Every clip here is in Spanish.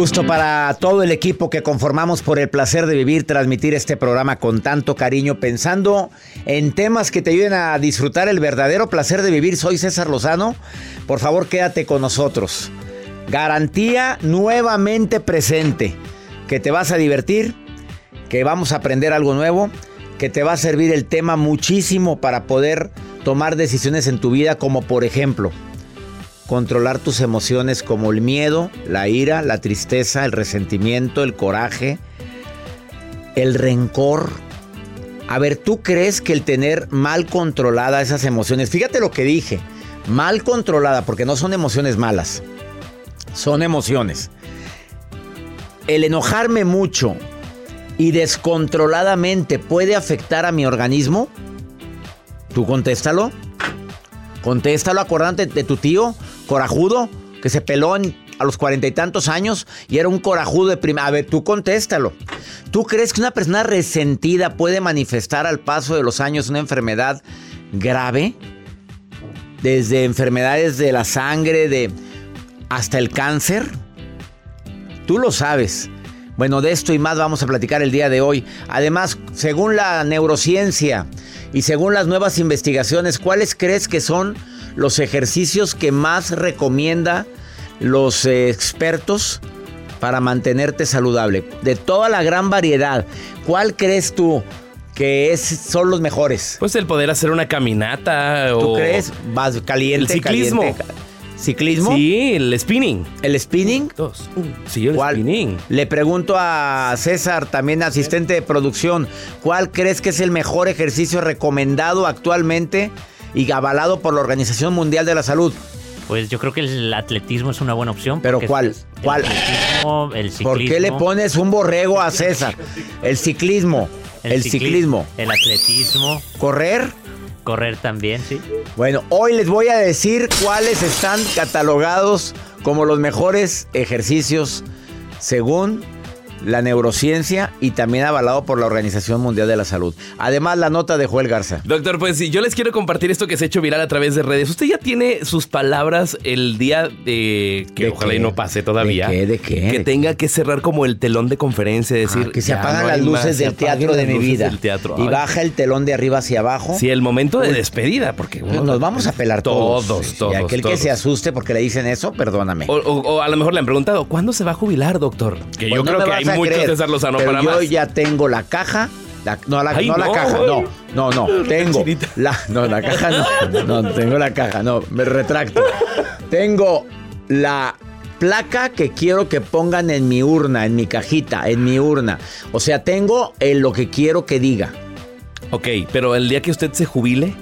Gusto para todo el equipo que conformamos por el placer de vivir, transmitir este programa con tanto cariño, pensando en temas que te ayuden a disfrutar el verdadero placer de vivir. Soy César Lozano. Por favor, quédate con nosotros. Garantía nuevamente presente. Que te vas a divertir, que vamos a aprender algo nuevo, que te va a servir el tema muchísimo para poder tomar decisiones en tu vida, como por ejemplo controlar tus emociones como el miedo, la ira, la tristeza, el resentimiento, el coraje, el rencor. A ver, ¿tú crees que el tener mal controlada esas emociones, fíjate lo que dije, mal controlada, porque no son emociones malas, son emociones. El enojarme mucho y descontroladamente puede afectar a mi organismo? Tú contéstalo. Contéstalo, acordante de tu tío corajudo que se peló a los cuarenta y tantos años y era un corajudo de primera. A ver, tú contéstalo. ¿Tú crees que una persona resentida puede manifestar al paso de los años una enfermedad grave? Desde enfermedades de la sangre, de hasta el cáncer. Tú lo sabes. Bueno, de esto y más vamos a platicar el día de hoy. Además, según la neurociencia y según las nuevas investigaciones, ¿cuáles crees que son los ejercicios que más recomienda los eh, expertos para mantenerte saludable. De toda la gran variedad, ¿cuál crees tú que es, son los mejores? Pues el poder hacer una caminata ¿Tú crees? Vas caliente. El ciclismo. ¿Ciclismo? Sí, el spinning. ¿El spinning? Dos. Sí, el spinning. Le pregunto a César, también asistente de producción, ¿cuál crees que es el mejor ejercicio recomendado actualmente y avalado por la Organización Mundial de la Salud? Pues yo creo que el atletismo es una buena opción. ¿Pero cuál? ¿Cuál? el ciclismo. ¿Por qué le pones un borrego a César? El ciclismo. El, ciclismo. El atletismo. ¿Correr? Correr también, sí. Bueno, hoy les voy a decir cuáles están catalogados como los mejores ejercicios según la neurociencia y también avalado por la Organización Mundial de la Salud. Además, la nota de Joel Garza. Doctor, pues yo les quiero compartir esto que se ha hecho viral a través de redes. Usted ya tiene sus palabras el día de que ojalá y no pase todavía. ¿De qué? ¿De qué? Que tenga que cerrar como el telón de conferencia, ah, decir que se apagan las luces del teatro de mi vida teatro. y baja el telón de arriba hacia abajo. Sí, el momento de despedida, porque nos vamos a pelar todos. Todos, todos. Y aquel que se asuste porque le dicen eso, perdóname. O, a lo mejor le han preguntado, ¿cuándo se va a jubilar, doctor? Que yo pues creo que hay muchos de los pero yo ya tengo la caja. no, la, no, la caja, no, no, no, tengo la, no, la caja no, no, tengo la caja, no, me retracto. Tengo la placa que quiero que pongan en mi urna, en mi cajita, en mi urna. O sea, tengo lo que quiero que diga. Ok, pero el día que usted se jubile.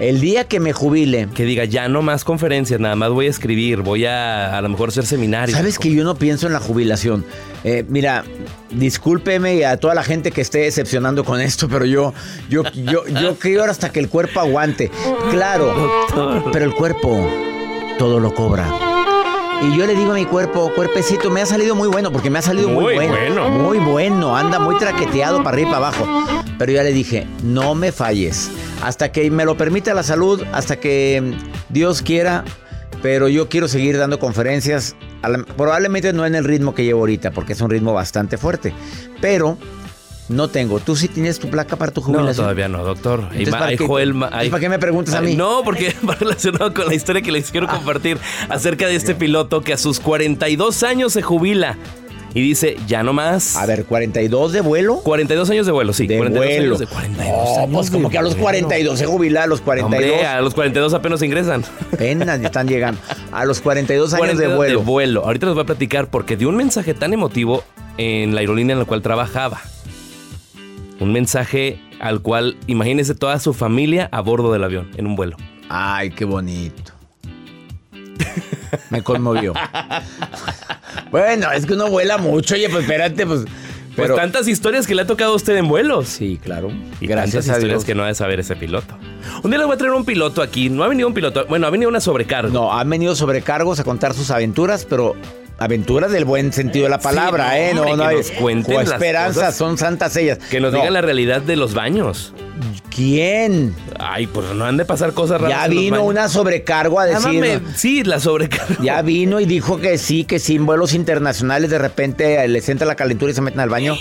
El día que me jubile. Que diga, ya no más conferencias, nada más voy a escribir, voy a a lo mejor hacer seminarios. Sabes que yo no pienso en la jubilación. Eh, mira, discúlpeme a toda la gente que esté decepcionando con esto, pero yo, yo, yo, yo creo hasta que el cuerpo aguante. Claro, pero el cuerpo todo lo cobra. Y yo le digo a mi cuerpo, cuerpecito, me ha salido muy bueno, porque me ha salido muy, bueno, bueno, Muy bueno, anda muy traqueteado para arriba y para abajo. Pero ya le dije, no me falles hasta que me lo permita la salud, hasta que Dios quiera, pero yo quiero seguir dando conferencias, probablemente no en el ritmo que llevo ahorita, porque es un ritmo bastante fuerte, pero No tengo. ¿Tú sí tienes tu placa para tu No, jubilación? todavía no, doctor. Entonces, ma- ¿para hay qué- Joel ma- entonces, hay- ¿para qué me preguntas a mí? No, porque va relacionado con la historia que les quiero Ah. compartir acerca de este piloto que a sus 42 años se jubila y dice, ya no más. A ver, ¿42 de vuelo? 42 años de vuelo, sí. De 42 vuelo. años de 42 No, años pues como de que a los vuelo. 42 se jubila, a los 42 Hombre, a los 42 apenas ingresan. apenas están llegando. A los 42 años de 42 vuelo. De vuelo. Ahorita les voy a platicar porque dio un mensaje tan emotivo en la aerolínea en la cual trabajaba. Un mensaje al cual, imagínense toda su familia a bordo del avión, en un vuelo. Ay, qué bonito. Me conmovió. bueno, es que uno vuela mucho, oye, pues espérate, pues. Pues Pero, tantas historias que le ha tocado a usted en vuelos. sí, claro. Y Gracias tantas a historias Dios. que no ha de saber ese piloto. Un día le voy a traer un piloto aquí. No ha venido un piloto. Bueno, ha venido una sobrecarga. No, han venido sobrecargos a contar sus aventuras, pero aventuras del buen sentido de la palabra, ¿eh? No, no que hay. nos cuenten o las esperanzas, son santas ellas. Que nos No, digan la realidad de los baños. ¿Quién? Ay, pues no han de pasar cosas raras. Ya vino una sobrecargo a decir. Sí, la sobrecarga. Ya vino y dijo que sí, que sí, en vuelos internacionales de repente les entra la calentura y se meten al baño.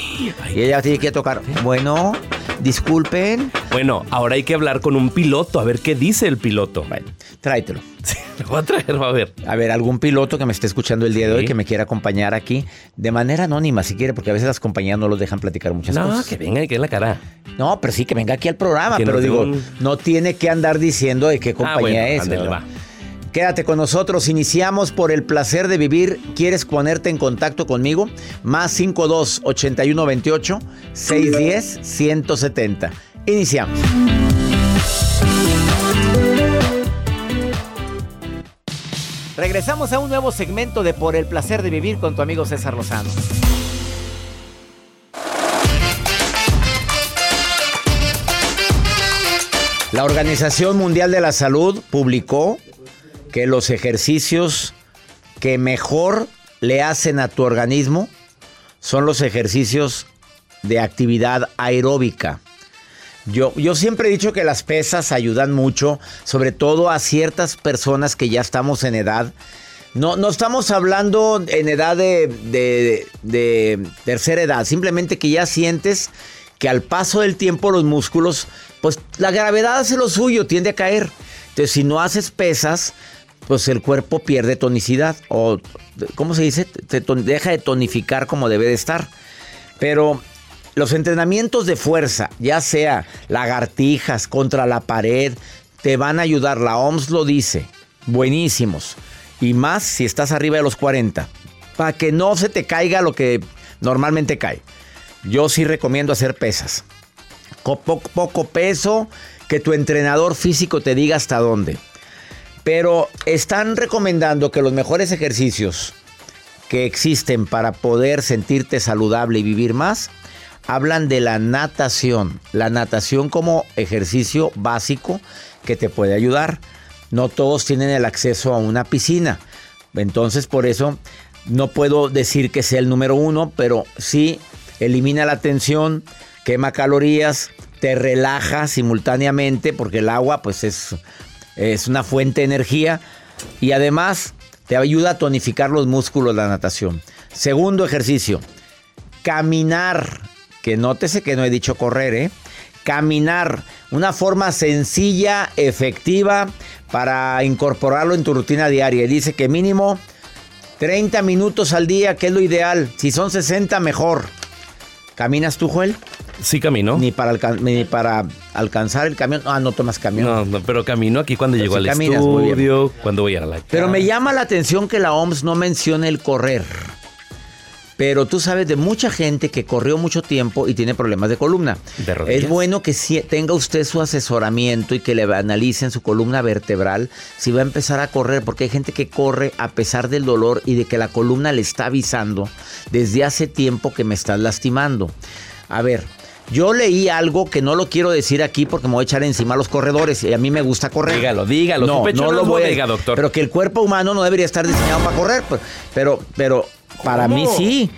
Y ella tiene que tocar. Bueno, disculpen. Bueno, ahora hay que hablar con un piloto, a ver qué dice el piloto. Bueno, tráetelo. Sí, lo voy a traer, va a ver. A ver, algún piloto que me esté escuchando el día de Sí. hoy que me quiera acompañar aquí de manera anónima, si quiere, porque a veces las compañías no los dejan platicar muchas No, cosas. que venga y que en la cara. No, pero sí que venga aquí al programa, Que pero digo, un- no tiene que andar diciendo de qué compañía ah, bueno, es. ¿verdad? va. Quédate con nosotros, iniciamos por el placer de vivir. ¿Quieres ponerte en contacto conmigo? Más 52 81 28 610 170. Iniciamos. Regresamos a un nuevo segmento de Por el placer de vivir con tu amigo César Lozano. La Organización Mundial de la Salud publicó que los ejercicios que mejor le hacen a tu organismo son los ejercicios de actividad aeróbica. Yo, yo siempre he dicho que las pesas ayudan mucho, sobre todo a ciertas personas que ya estamos en edad. No, no estamos hablando en edad de, de- de tercera edad, simplemente que ya sientes que al paso del tiempo los músculos, pues la gravedad hace lo suyo, tiende a caer. Entonces, si no haces pesas, pues el cuerpo pierde tonicidad o, ¿cómo se dice? Te deja de tonificar como debe de estar. Pero los entrenamientos de fuerza, ya sea lagartijas contra la pared, te van a ayudar. La OMS lo dice. Buenísimos. Y más si estás arriba de los 40. Para que no se te caiga lo que normalmente cae. Yo sí recomiendo hacer pesas. Co- po- poco peso, que tu entrenador físico te diga hasta dónde. Pero están recomendando que los mejores ejercicios que existen para poder sentirte saludable y vivir más, hablan de la natación. La natación como ejercicio básico que te puede ayudar. No todos tienen el acceso a una piscina. Entonces por eso no puedo decir que sea el número uno, pero sí elimina la tensión, quema calorías, te relaja simultáneamente porque el agua pues es, es una fuente de energía y además te ayuda a tonificar los músculos la natación. Segundo ejercicio, caminar. Que nótese que no he dicho correr, ¿eh? Caminar. Una forma sencilla, efectiva para incorporarlo en tu rutina diaria. Dice que mínimo 30 minutos al día, que es lo ideal. Si son 60, mejor. ¿Caminas tú, Joel? Sí caminó. Ni para, ni para alcanzar el camión. Ah, no tomas camión. No, no, pero caminó aquí cuando Pero llegó al caminas estudio, cuando voy a la Pero me llama la atención que la OMS no mencione el correr. Pero tú sabes de mucha gente que corrió mucho tiempo y tiene problemas de columna. De rodillas. es bueno que tenga usted su asesoramiento y que le analicen su columna vertebral si va a empezar a correr, porque hay gente que corre a pesar del dolor y de que la columna le está avisando desde hace tiempo que me estás lastimando. A ver, yo leí algo que no lo quiero decir aquí porque me voy a echar encima a los corredores y a mí me gusta correr. Dígalo, dígalo, No, no lo voy a bodega, doctor. Pero que el cuerpo humano no debería estar diseñado para correr. pues, Pero, pero para ¿Cómo? mí sí.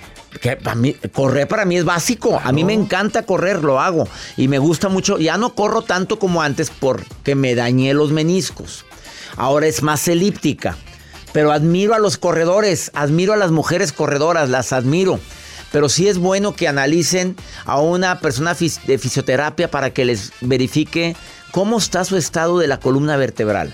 Que para mí, correr para mí es básico. A mí me encanta correr, lo hago. Y me gusta mucho. Ya no corro tanto como antes porque me dañé los meniscos. Ahora es más elíptica. Pero admiro a los corredores, admiro a las mujeres corredoras, las admiro. Pero sí es bueno que analicen a una persona de fisioterapia para que les verifique cómo está su estado de la columna vertebral.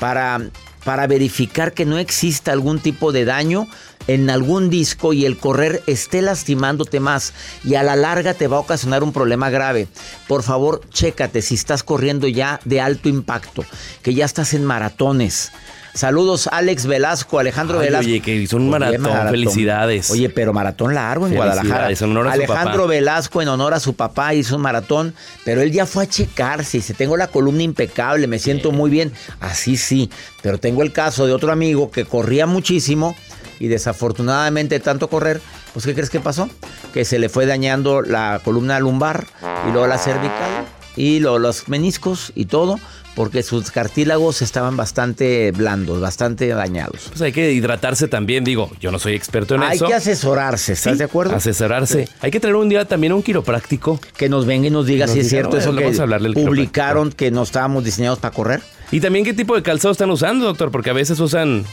Para, para verificar que no exista algún tipo de daño en algún disco y el correr esté lastimándote más y a la larga te va a ocasionar un problema grave. Por favor, chécate si estás corriendo ya de alto impacto, que ya estás en maratones. Saludos Alex Velasco, Alejandro Ay, Velasco. oye, que hizo un maratón, felicidades. Oye, pero maratón largo en Guadalajara. en honor a su Alejandro papá. Velasco en honor a su papá hizo un maratón, pero él ya fue a checarse. Dice, tengo la columna impecable, me siento muy bien. Así sí, pero tengo el caso de otro amigo que corría muchísimo y desafortunadamente de tanto correr, pues ¿qué crees que pasó? Que se le fue dañando la columna lumbar y luego la cervical y luego los meniscos y todo, porque sus cartílagos estaban bastante blandos, bastante dañados. Pues hay que hidratarse también, digo, yo no soy experto en Hay eso. que asesorarse, ¿estás Sí, de acuerdo? Asesorarse. Hay que traer un día también un quiropráctico. Que nos venga y nos diga Nos si es cierto no, eso que vamos a hablarle al publicaron que no estábamos diseñados para correr. Y también qué tipo de calzado están usando, doctor, porque a veces usan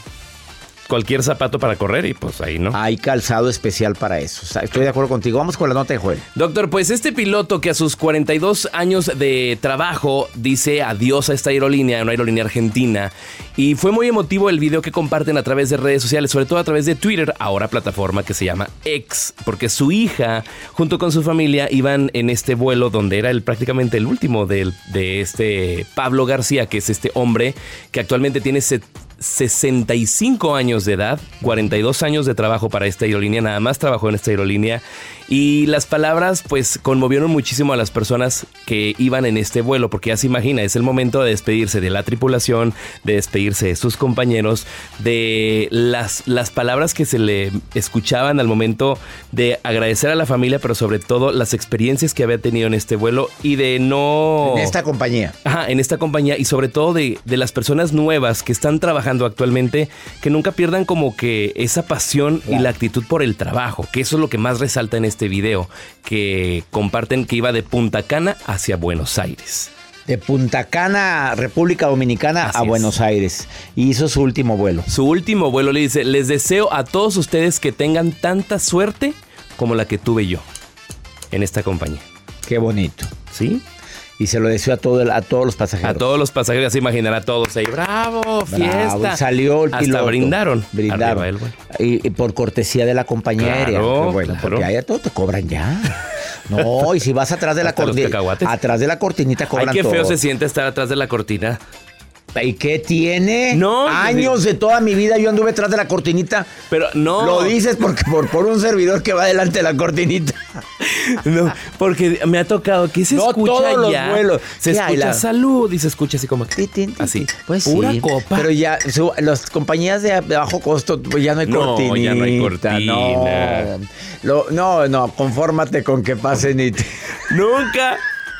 cualquier zapato para correr y pues ahí no. Hay calzado especial para eso. O sea, estoy de acuerdo contigo. Vamos con la nota de Joel. Doctor, pues este piloto que a sus 42 años de trabajo dice adiós a esta aerolínea, una aerolínea argentina, y fue muy emotivo el video que comparten a través de redes sociales, sobre todo a través de Twitter, ahora plataforma que se llama X, porque su hija junto con su familia iban en este vuelo donde era el, prácticamente el último del- de este Pablo García, que es este hombre que actualmente tiene set- 65 años de edad, 42 años de trabajo para esta aerolínea, nada más trabajó en esta aerolínea y las palabras pues conmovieron muchísimo a las personas que iban en este vuelo porque ya se imagina, es el momento de despedirse de la tripulación, de despedirse de sus compañeros, de las, las palabras que se le escuchaban al momento de agradecer a la familia, pero sobre todo las experiencias que había tenido en este vuelo y de no... En esta compañía. Ajá, en esta compañía y sobre todo de, de las personas nuevas que están trabajando actualmente, que nunca pierdan como que esa pasión y la actitud por el trabajo, que eso es lo que más resalta en este video, que comparten que iba de Punta Cana hacia Buenos Aires. De Punta Cana, República Dominicana, Así a es. Buenos Aires. Y hizo su último vuelo. Su último vuelo le dice, les deseo a todos ustedes que tengan tanta suerte como la que tuve yo en esta compañía. Qué bonito. ¿Sí? Y se lo deseo a, todo el- a todos los pasajeros. A todos los pasajeros, se imaginan a todos ahí, bravo, fiesta. Bravo, Salió el Hasta piloto. brindaron. Brindaron. Vuelo. Y, y por cortesía de la compañía Claro, aérea. Qué bueno, claro. Porque allá todo te cobran ya. No, y si vas atrás de la Hasta cacahuates. Atrás de la cortinita Ay, cobran qué feo todo. se siente estar atrás de la cortina. ¿Y qué tiene? No, Años de toda mi vida yo anduve detrás de la cortinita. Pero no. Lo dices porque por, por un servidor que va delante de la cortinita. No, porque me ha tocado que se No, escucha todos los ya. vuelos. Se escucha la- salud y se escucha así como que- así. Pues Pura sí, copa. Pero ya, su- las compañías de, bajo costo, pues ya no hay No, cortinita. ya no hay cortina. No, Lo- no, no, confórmate con que pasen y te- Nunca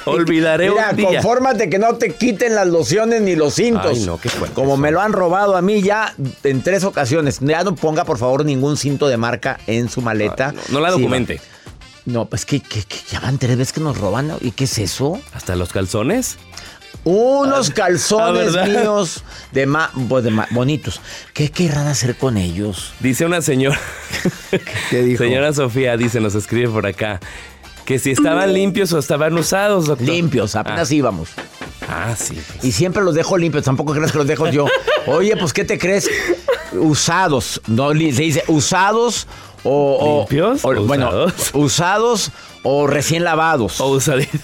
olvidaré Mira, un día. confórmate que no te quiten las lociones ni los cintos. Ay, no, qué fuerte Como eso. me lo han robado a mí ya en tres ocasiones. Ya no ponga, por favor, ningún cinto de marca en su maleta. Ay, no, no la documente. no, pues que, que- que ya van tres veces que nos roban. ¿Y qué es eso? Hasta los calzones. Unos Ah, calzones míos de, ma- pues, de ma- bonitos. ¿Qué querrán hacer con ellos? Dice una señora. ¿Qué dijo? Señora Sofía dice, nos escribe por acá. Que si estaban limpios o estaban usados, doctor. Limpios, apenas Ah, íbamos. ah, sí. pues. Y siempre los dejo limpios, tampoco crees que los dejo yo. Oye, pues, ¿qué te crees? Usados. No, se dice usados o. ¿Limpios o- o bueno, usados? usados o recién lavados. O usadito.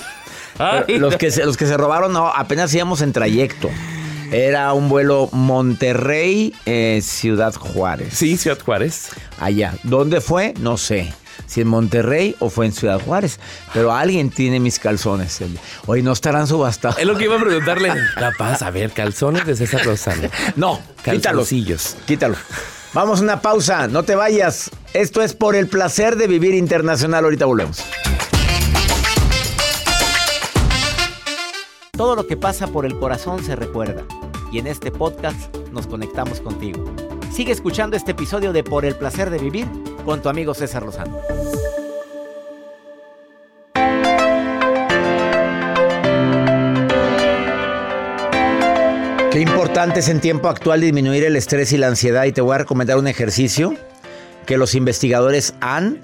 Ay, Pero los, que se, los que se robaron, no, apenas íbamos en trayecto. Era un vuelo Monterrey, eh, Ciudad Juárez. Sí, Ciudad Juárez. Allá. ¿Dónde fue? No sé. Si en Monterrey o fue en Ciudad Juárez. Pero alguien tiene mis calzones. Hoy no estarán subastados. Es lo que iba a preguntarle. La paz, a ver, calzones de César Lozano. No, quítalos. Calzoncillos. Quítalo. Vamos a una pausa, no te vayas. Esto es por el placer de vivir internacional. Ahorita volvemos. Todo lo que pasa por el corazón se recuerda. Y en este podcast nos conectamos contigo. Sigue escuchando este episodio de Por el placer de vivir con tu amigo César Lozano. Qué importante es en tiempo actual disminuir el estrés y la ansiedad y te voy a recomendar un ejercicio que los investigadores han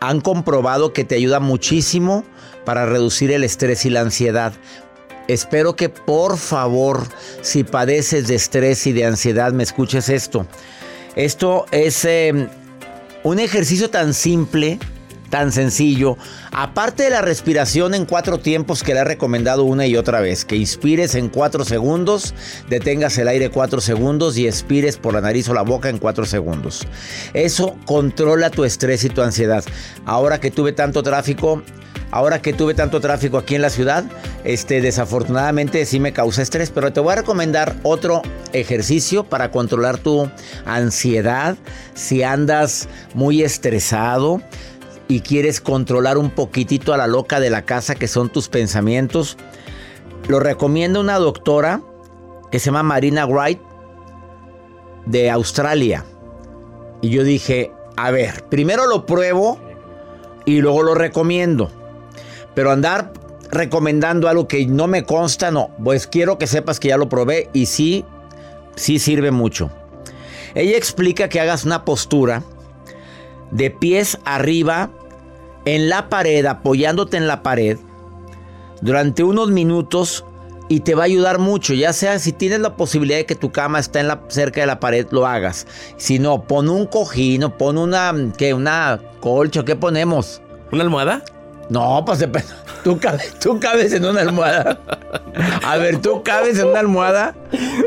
han comprobado que te ayuda muchísimo para reducir el estrés y la ansiedad. Espero que por favor, si padeces de estrés y de ansiedad, me escuches esto. Esto es eh, un ejercicio tan simple, tan sencillo. Aparte de la respiración en cuatro tiempos que le he recomendado una y otra vez, que inspires en cuatro segundos, detengas el aire cuatro segundos y expires por la nariz o la boca en cuatro segundos. Eso controla tu estrés y tu ansiedad. Ahora que tuve tanto tráfico, Ahora que tuve tanto tráfico aquí en la ciudad, este, desafortunadamente sí me causa estrés, pero te voy a recomendar otro ejercicio para controlar tu ansiedad. Si andas muy estresado y quieres controlar un poquitito a la loca de la casa que son tus pensamientos, lo recomienda una doctora que se llama Marina Wright de Australia. Y yo dije, a ver, primero lo pruebo y luego lo recomiendo. Pero andar recomendando algo que no me consta, no. Pues quiero que sepas que ya lo probé y sí, sí sirve mucho. Ella explica que hagas una postura de pies arriba en la pared, apoyándote en la pared, durante unos minutos y te va a ayudar mucho. Ya sea si tienes la posibilidad de que tu cama está en la, cerca de la pared, lo hagas. Si no, pon un cojín o pon una, ¿qué? Una colcha, ¿qué ponemos? ¿Una almohada? No, pues. ¿Tú cabes, tú cabes en una almohada. A ver, ¿tú cabes en una almohada?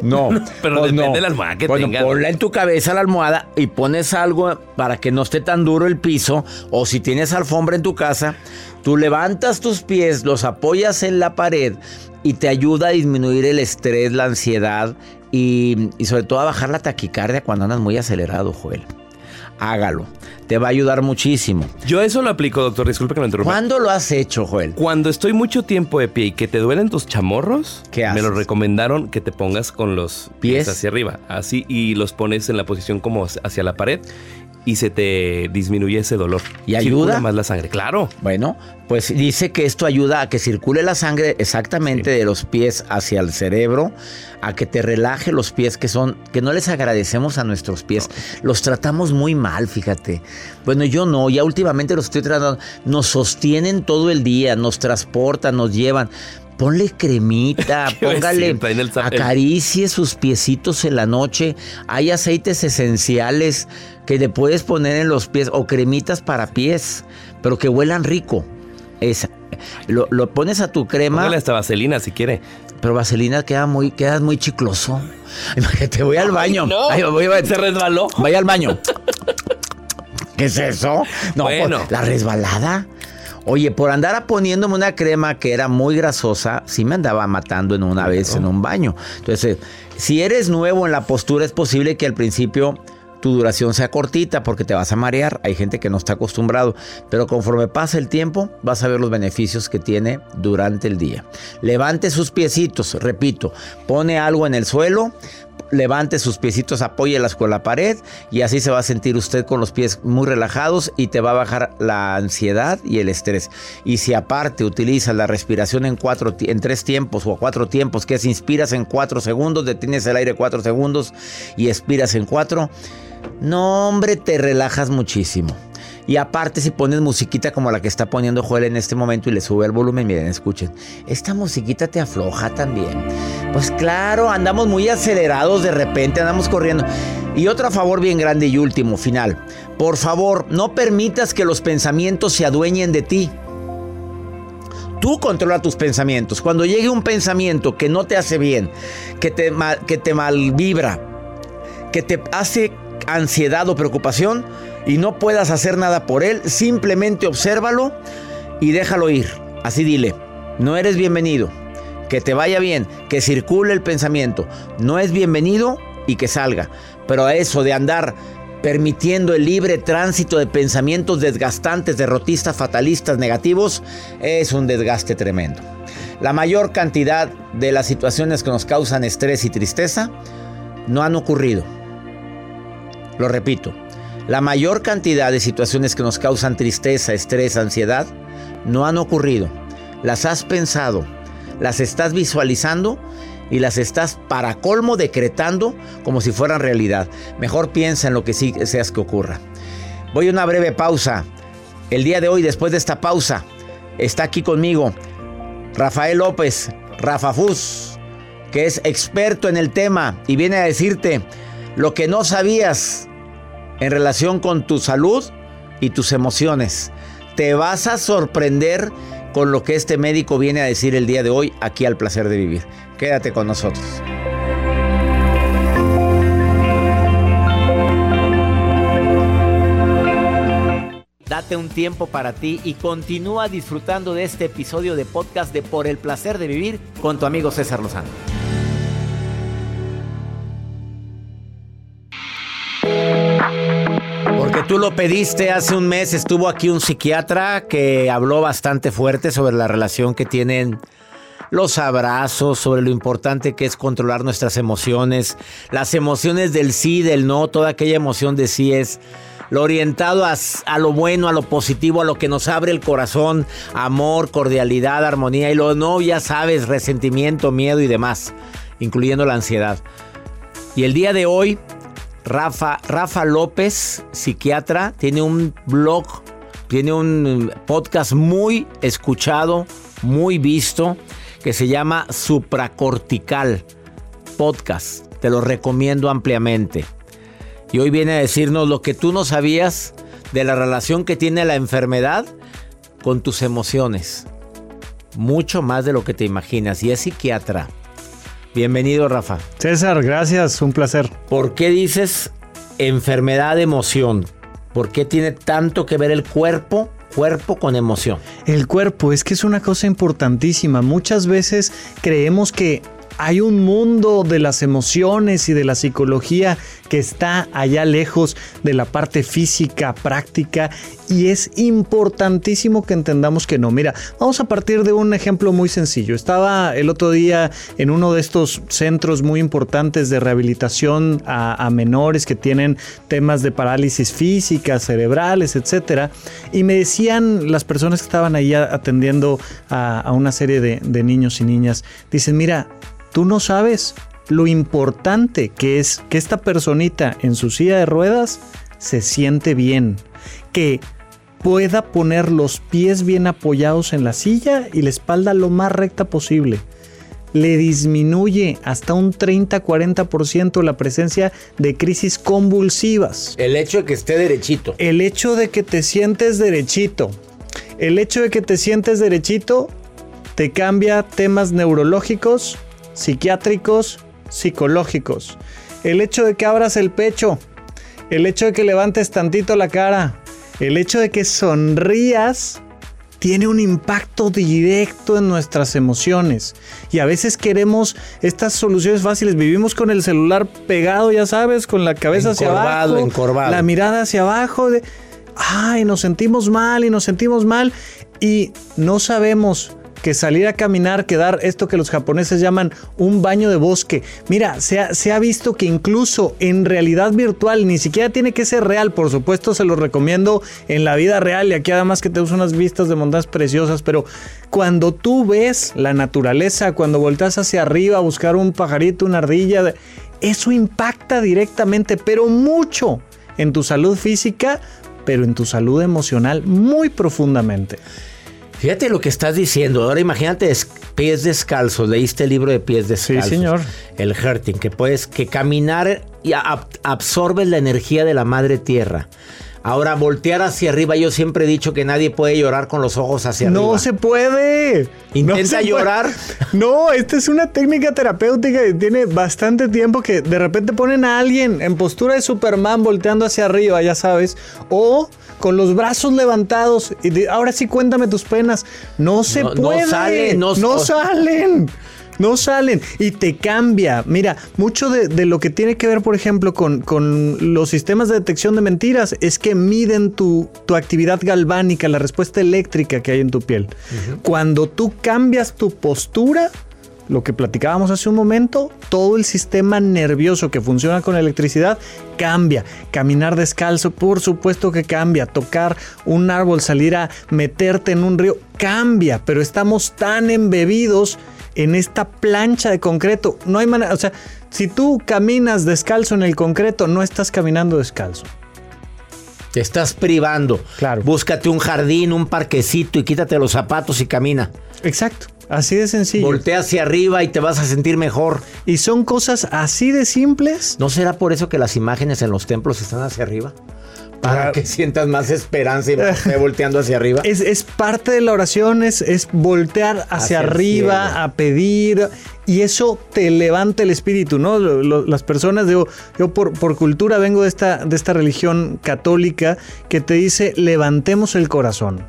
No. pero pues depende de la almohada que bueno, tengas. ponla en tu cabeza la almohada y pones algo para que no esté tan duro el piso. O si tienes alfombra en tu casa, tú levantas tus pies, los apoyas en la pared y te ayuda a disminuir el estrés, la ansiedad y, y sobre todo a bajar la taquicardia cuando andas muy acelerado, Joel. Hágalo. Te va a ayudar muchísimo. Yo eso lo aplico, doctor. Disculpe que lo interrumpa. ¿Cuándo lo has hecho, Joel? Cuando estoy mucho tiempo de pie y que te duelen tus chamorros, ¿Qué me lo haces? recomendaron que te pongas con los pies, ¿Pies? hacia arriba, así y los pones en la posición como hacia la pared y se te disminuye ese dolor. ¿Y Circula ayuda? más la sangre, claro. Bueno, pues dice que esto ayuda a que circule la sangre exactamente de los pies hacia el cerebro, a que te relaje los pies que son, que no les agradecemos a nuestros pies. Los tratamos muy mal, fíjate. Bueno, yo no, ya últimamente los estoy tratando, nos sostienen todo el día, nos transportan, nos llevan. Ponle cremita, ¿Qué iba a póngale, acaricie sus piecitos en la noche. Hay aceites esenciales que le puedes poner en los pies o cremitas para pies, pero que huelan rico. Esa. Lo, lo pones a tu crema, Póngale hasta vaselina si quiere. pero vaselina queda muy, quedas muy chicloso. Imagínate, voy al baño. no. Ay, voy, voy- Se resbaló. Vaya al baño. ¿Qué es eso? No, Bueno. pues, la resbalada. Oye, por andar poniéndome una crema que era muy grasosa, sí me andaba matando en una vez en un baño. Entonces, si eres nuevo en la postura, es posible que al principio tu duración sea cortita porque te vas a marear. Hay gente que no está acostumbrado, pero conforme pasa el tiempo, vas a ver los beneficios que tiene durante el día. Levante sus piecitos, repito, pone algo en el suelo, levante sus piecitos, apóyelas con la pared y así se va a sentir usted con los pies muy relajados y te va a bajar la ansiedad y el estrés. Y si aparte utilizas la respiración en cuatro, en tres tiempos o a cuatro tiempos, que es inspiras en cuatro segundos, detienes el aire cuatro segundos y expiras en cuatro, no hombre, te relajas muchísimo. Y aparte, si pones musiquita como la que está poniendo Joel en este momento y le sube el volumen, miren, escuchen. Esta musiquita te afloja también. Pues claro, andamos muy acelerados de repente, andamos corriendo. Y otro favor bien grande y último, final. Por favor, no permitas que los pensamientos se adueñen de ti. Tú controla tus pensamientos. Cuando llegue un pensamiento que no te hace bien, que te, que te malvibra, que te hace ansiedad o preocupación y no puedas hacer nada por él, simplemente obsérvalo y déjalo ir. Así dile, no eres bienvenido, que te vaya bien, que circule el pensamiento, no es bienvenido y que salga. Pero a eso de andar permitiendo el libre tránsito de pensamientos desgastantes, derrotistas, fatalistas, negativos, es un desgaste tremendo. La mayor cantidad de las situaciones que nos causan estrés y tristeza no han ocurrido. Lo repito, la mayor cantidad de situaciones que nos causan tristeza, estrés, ansiedad, no han ocurrido. Las has pensado, las estás visualizando y las estás para colmo decretando como si fueran realidad. Mejor piensa en lo que sí deseas que ocurra. Voy a una breve pausa. el día de hoy, después de esta pausa, está aquí conmigo Rafael López, Rafa que es experto en el tema y viene a decirte lo que no sabías en relación con tu salud y tus emociones. Te vas a sorprender con lo que este médico viene a decir el día de hoy aquí al placer de vivir. Quédate con nosotros. Date un tiempo para ti y continúa disfrutando de este episodio de podcast de Por el placer de vivir con tu amigo César Lozano. Tú lo pediste hace un mes, estuvo aquí un psiquiatra que habló bastante fuerte sobre la relación que tienen los abrazos, sobre lo importante que es controlar nuestras emociones, las emociones del sí, del no, toda aquella emoción de sí es lo orientado a, a, lo bueno, a lo positivo, a lo que nos abre el corazón, amor, cordialidad, armonía y lo no, ya sabes, resentimiento, miedo y demás, incluyendo la ansiedad. Y el día de hoy, Rafa, Rafa López, psiquiatra, tiene un blog, tiene un podcast muy escuchado, muy visto, que se llama Supracortical Podcast. Te lo recomiendo ampliamente. Y hoy viene a decirnos lo que tú no sabías de la relación que tiene la enfermedad con tus emociones. Mucho más de lo que te imaginas. Y es psiquiatra. Bienvenido, Rafa. César, gracias, un placer. ¿Por qué dices enfermedad de emoción? ¿Por qué tiene tanto que ver el cuerpo cuerpo con emoción. El cuerpo es que es una cosa importantísima. Muchas veces creemos que hay un mundo de las emociones y de la psicología que está allá lejos de la parte física, práctica, y es importantísimo que entendamos que no. Mira, vamos a partir de un ejemplo muy sencillo. Estaba el otro día en uno de estos centros muy importantes de rehabilitación a, menores que tienen temas de parálisis física, cerebrales, etcétera, y me decían las personas que estaban ahí atendiendo a, a una serie de, de niños y niñas, dicen, mira, tú no sabes lo importante que es que esta personita en su silla de ruedas se siente bien, que pueda poner los pies bien apoyados en la silla y la espalda lo más recta posible. Le disminuye hasta un 30-40% la presencia de crisis convulsivas. El hecho de que esté derechito. El hecho de que te sientes derechito. El hecho de que te sientes derechito te cambia temas neurológicos, psiquiátricos, psicológicos. El hecho de que abras el pecho, el hecho de que levantes tantito la cara, el hecho de que sonrías, tiene un impacto directo en nuestras emociones. Y a veces queremos estas soluciones fáciles. Vivimos con el celular pegado, ya sabes, con la cabeza hacia abajo, encorvado. la mirada hacia abajo. De, ay, nos sentimos mal y nos sentimos mal. Y no sabemos que salir a caminar, que dar esto que los japoneses llaman un baño de bosque. Mira, se ha, visto que incluso en realidad virtual, ni siquiera tiene que ser real, por supuesto se lo recomiendo en la vida real y aquí además que te uso unas vistas de montañas preciosas, pero cuando tú ves la naturaleza, cuando volteas hacia arriba a buscar un pajarito, una ardilla, eso impacta directamente, pero mucho en tu salud física, pero en tu salud emocional muy profundamente. Fíjate lo que estás diciendo. Ahora imagínate pies descalzos. Leíste el libro de pies descalzos. Sí, señor. El hurting, que puedes que caminar y ab absorbes la energía de la madre tierra. Ahora, voltear hacia arriba, yo siempre he dicho que nadie puede llorar con los ojos hacia no arriba. No se puede. Intenta no se llorar. Puede. No, esta es una técnica terapéutica que tiene bastante tiempo que de repente ponen a alguien en postura de Superman volteando hacia arriba, ya sabes. O con los brazos levantados y de, ahora sí cuéntame tus penas. No se No- no puede. salen, no- no salen. No salen y te cambia. Mira, mucho de, de lo que tiene que ver, por ejemplo, con, con los sistemas de detección de mentiras es que miden tu, tu actividad galvánica, la respuesta eléctrica que hay en tu piel. Cuando tú cambias tu postura, lo que platicábamos hace un momento, todo el sistema nervioso que funciona con electricidad cambia. Caminar descalzo, por supuesto que cambia. Tocar un árbol, salir a meterte en un río, cambia. Pero estamos tan embebidos en esta plancha de concreto. No hay manera, o sea, si tú caminas descalzo en el concreto, no estás caminando descalzo. Te estás privando. Claro. Búscate un jardín, un parquecito y quítate los zapatos y camina. Exacto. Así de sencillo. Voltea hacia arriba y te vas a sentir mejor. Y son cosas así de simples. ¿No será por eso que las imágenes en los templos están hacia arriba? Para que sientas más esperanza y fe volteando hacia arriba. Es, es parte de la oración, es, es voltear hacia, arriba, a pedir, y eso te levanta el espíritu, ¿no? Lo- lo- las personas, digo, yo por, por cultura vengo de esta, de esta religión católica que te dice levantemos el corazón.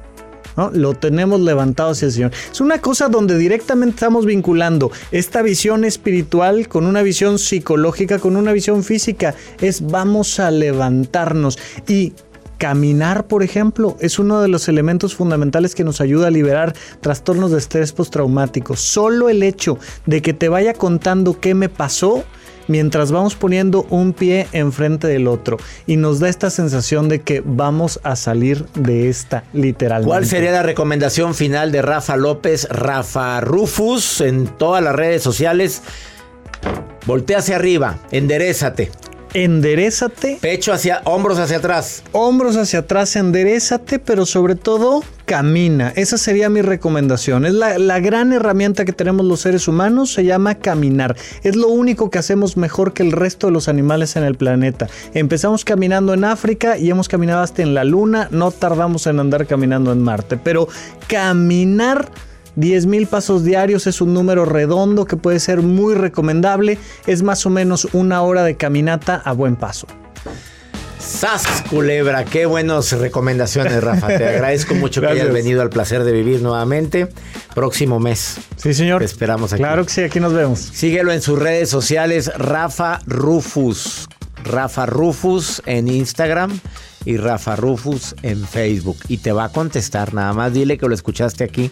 ¿No? Lo tenemos levantado hacia el Señor. Es una cosa donde directamente estamos vinculando esta visión espiritual con una visión psicológica, con una visión física. Es vamos a levantarnos y Caminar, por ejemplo, es uno de los elementos fundamentales que nos ayuda a liberar trastornos de estrés postraumático. Solo el hecho de que te vaya contando qué me pasó mientras vamos poniendo un pie enfrente del otro y nos da esta sensación de que vamos a salir de esta literalmente. ¿Cuál sería la recomendación final de Rafa López, Rafa Rufus en todas las redes sociales? Voltea hacia arriba, enderezate. Enderezate, Pecho hacia, hombros hacia atrás. hombros hacia atrás, enderezate, pero sobre todo camina. Esa sería mi recomendación. Es la, la gran herramienta que tenemos los seres humanos, se llama caminar. Es lo único que hacemos mejor que el resto de los animales en el planeta. Empezamos caminando en África y hemos caminado hasta en la Luna, no tardamos en andar caminando en Marte, pero caminar 10 mil pasos diarios es un número redondo que puede ser muy recomendable. Es más o menos una hora de caminata a buen paso. ¡Sas, culebra! Qué buenas recomendaciones, Rafa. Te agradezco mucho que hayas venido al placer de vivir nuevamente. Próximo mes. Sí, señor. Te esperamos aquí. Claro que sí, aquí nos vemos. Síguelo en sus redes sociales, Rafa Rufus. Rafa Rufus en Instagram y Rafa Rufus en Facebook. Y te va a contestar, nada más dile que lo escuchaste aquí.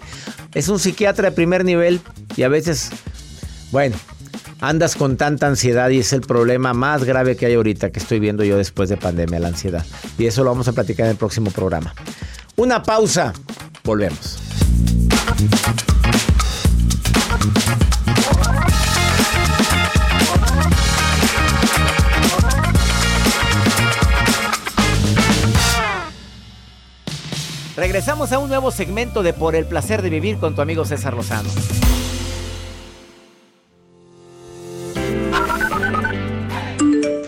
Es un psiquiatra de primer nivel y a veces, bueno, andas con tanta ansiedad y es el problema más grave que hay ahorita que estoy viendo yo después de pandemia, la ansiedad. Y eso lo vamos a platicar en el próximo programa. Una pausa, volvemos. Regresamos a un nuevo segmento de Por el placer de vivir con tu amigo César Lozano.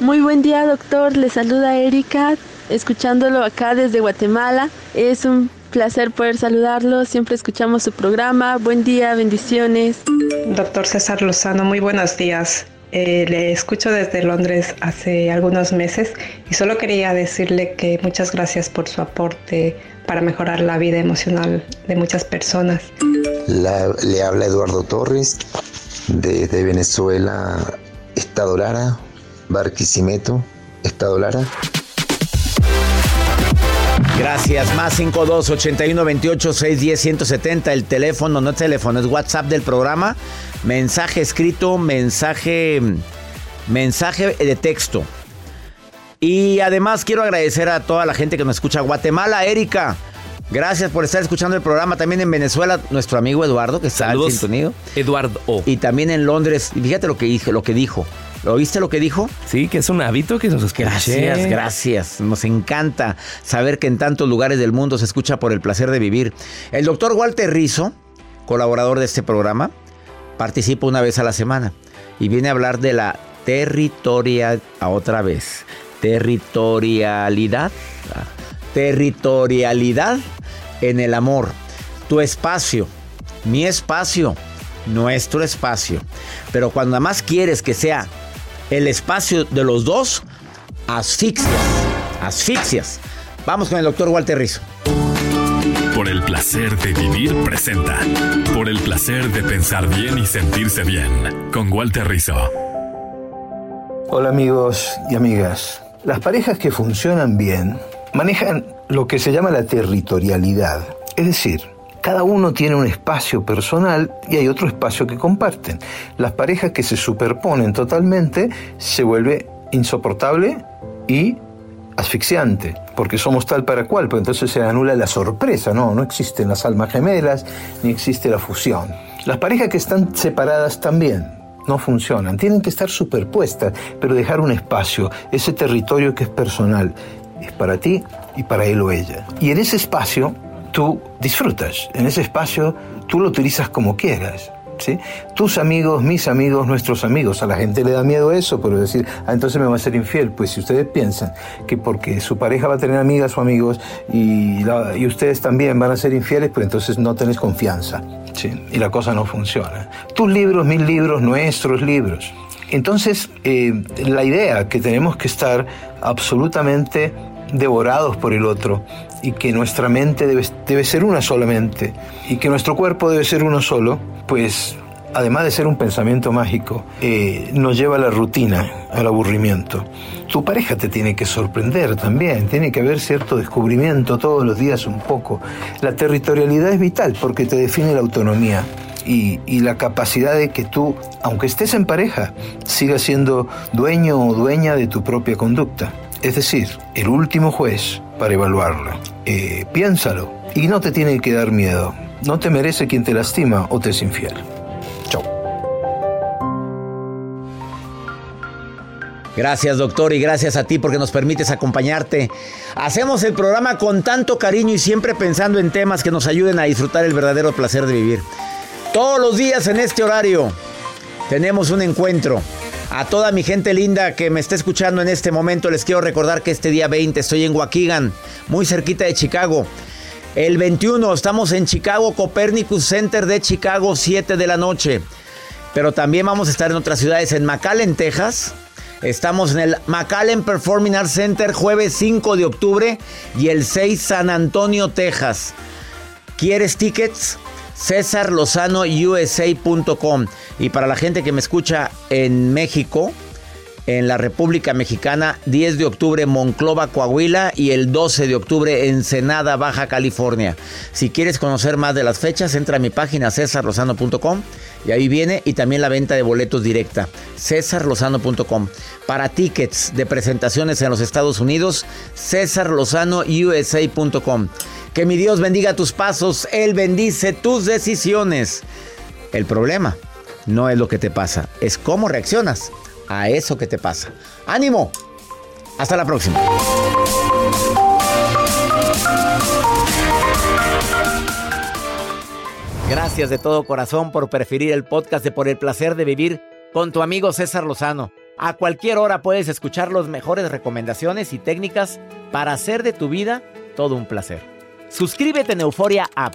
Muy buen día, doctor. Le saluda Erika, escuchándolo acá desde Guatemala. Es un placer poder saludarlo. Siempre escuchamos su programa. Buen día, bendiciones. Doctor César Lozano, muy buenos días. Eh, le escucho desde Londres hace algunos meses y solo quería decirle que muchas gracias por su aporte para mejorar la vida emocional de muchas personas. La- le habla Eduardo Torres desde Venezuela, Estado Lara, Barquisimeto, Estado Lara. Gracias. Más 52 81 28 610 170. El teléfono, no es teléfono, es WhatsApp del programa. Mensaje escrito, mensaje, mensaje de texto. Y además quiero agradecer a toda la gente que nos escucha. Guatemala, Erika. Gracias por estar escuchando el programa. También en Venezuela, nuestro amigo Eduardo, que está Saludos. en sintonía. Eduardo O. Y también en Londres. Fíjate lo que dije, lo que dijo. ¿Lo viste lo que dijo? Sí, que es un hábito que nos escuche. Gracias, gracias. Nos encanta saber que en tantos lugares del mundo se escucha por el placer de vivir. El doctor Walter Rizzo, colaborador de este programa, participa una vez a la semana y viene a hablar de la territorial, a otra vez, territorialidad, territorialidad en el amor. Tu espacio, mi espacio, nuestro espacio. Pero cuando más quieres que sea el espacio de los dos, asfixias, asfixias. Vamos con el doctor Walter Rizzo. Por el placer de vivir presenta. Por el placer de pensar bien y sentirse bien. Con Walter Rizzo. Hola amigos y amigas. Las parejas que funcionan bien manejan lo que se llama la territorialidad. Es decir, cada uno tiene un espacio personal y hay otro espacio que comparten. Las parejas que se superponen totalmente se vuelve insoportable y asfixiante, porque somos tal para cual, pero entonces se anula la sorpresa, no, no existen las almas gemelas, ni existe la fusión. Las parejas que están separadas también no funcionan, tienen que estar superpuestas, pero dejar un espacio, ese territorio que es personal. es para ti y para él o ella. Y en ese espacio tú disfrutas, en ese espacio tú lo utilizas como quieras. ¿Sí? Tus amigos, mis amigos, nuestros amigos. A la gente le da miedo eso, pero decir, ah, entonces me va a ser infiel. Pues si ustedes piensan que porque su pareja va a tener amigas o amigos y, ustedes también van a ser infieles, pues entonces no tenés confianza. ¿sí? Y la cosa no funciona. Tus libros, mis libros, nuestros libros. Entonces, eh, la idea que tenemos que estar absolutamente devorados por el otro y que nuestra mente debe, ser una solamente y que nuestro cuerpo debe ser uno solo, pues además de ser un pensamiento mágico, eh, nos lleva a la rutina, al aburrimiento. Tu pareja te tiene que sorprender también, tiene que haber cierto descubrimiento todos los días un poco. La territorialidad es vital porque te define la autonomía. Y, y, la capacidad de que tú, aunque estés en pareja, sigas siendo dueño o dueña de tu propia conducta. Es decir, el último juez para evaluarla. Eh, piénsalo y no te tiene que dar miedo. No te merece quien te lastima o te es infiel. Chao. Gracias doctor y gracias a ti porque nos permites acompañarte. Hacemos el programa con tanto cariño y siempre pensando en temas que nos ayuden a disfrutar el verdadero placer de vivir. Todos los días en este horario tenemos un encuentro. A toda mi gente linda que me está escuchando en este momento, les quiero recordar que este día 20 estoy en Waukegan, muy cerquita de Chicago. El 21 estamos en Chicago, Copernicus Center de Chicago, 7 de la noche. Pero también vamos a estar en otras ciudades, en McAllen, Texas. Estamos en el McAllen Performing Arts Center jueves 5 de octubre y el 6 San Antonio, Texas. ¿Quieres tickets? cesarlozanousa.com y para la gente que me escucha en México, en la República Mexicana, 10 de octubre Monclova, Coahuila y el 12 de octubre Ensenada, Baja California. Si quieres conocer más de las fechas, entra a mi página cesarlozano.com y ahí viene y también la venta de boletos directa, cesarlozano.com. Para tickets de presentaciones en los Estados Unidos, cesarlozanousa.com. Que mi Dios bendiga tus pasos, Él bendice tus decisiones. El problema no es lo que te pasa, es cómo reaccionas a eso que te pasa. ¡Ánimo! Hasta la próxima. Gracias de todo corazón por preferir el podcast de Por el Placer de Vivir con tu amigo César Lozano. A cualquier hora puedes escuchar las mejores recomendaciones y técnicas para hacer de tu vida todo un placer. Suscríbete en Euforia App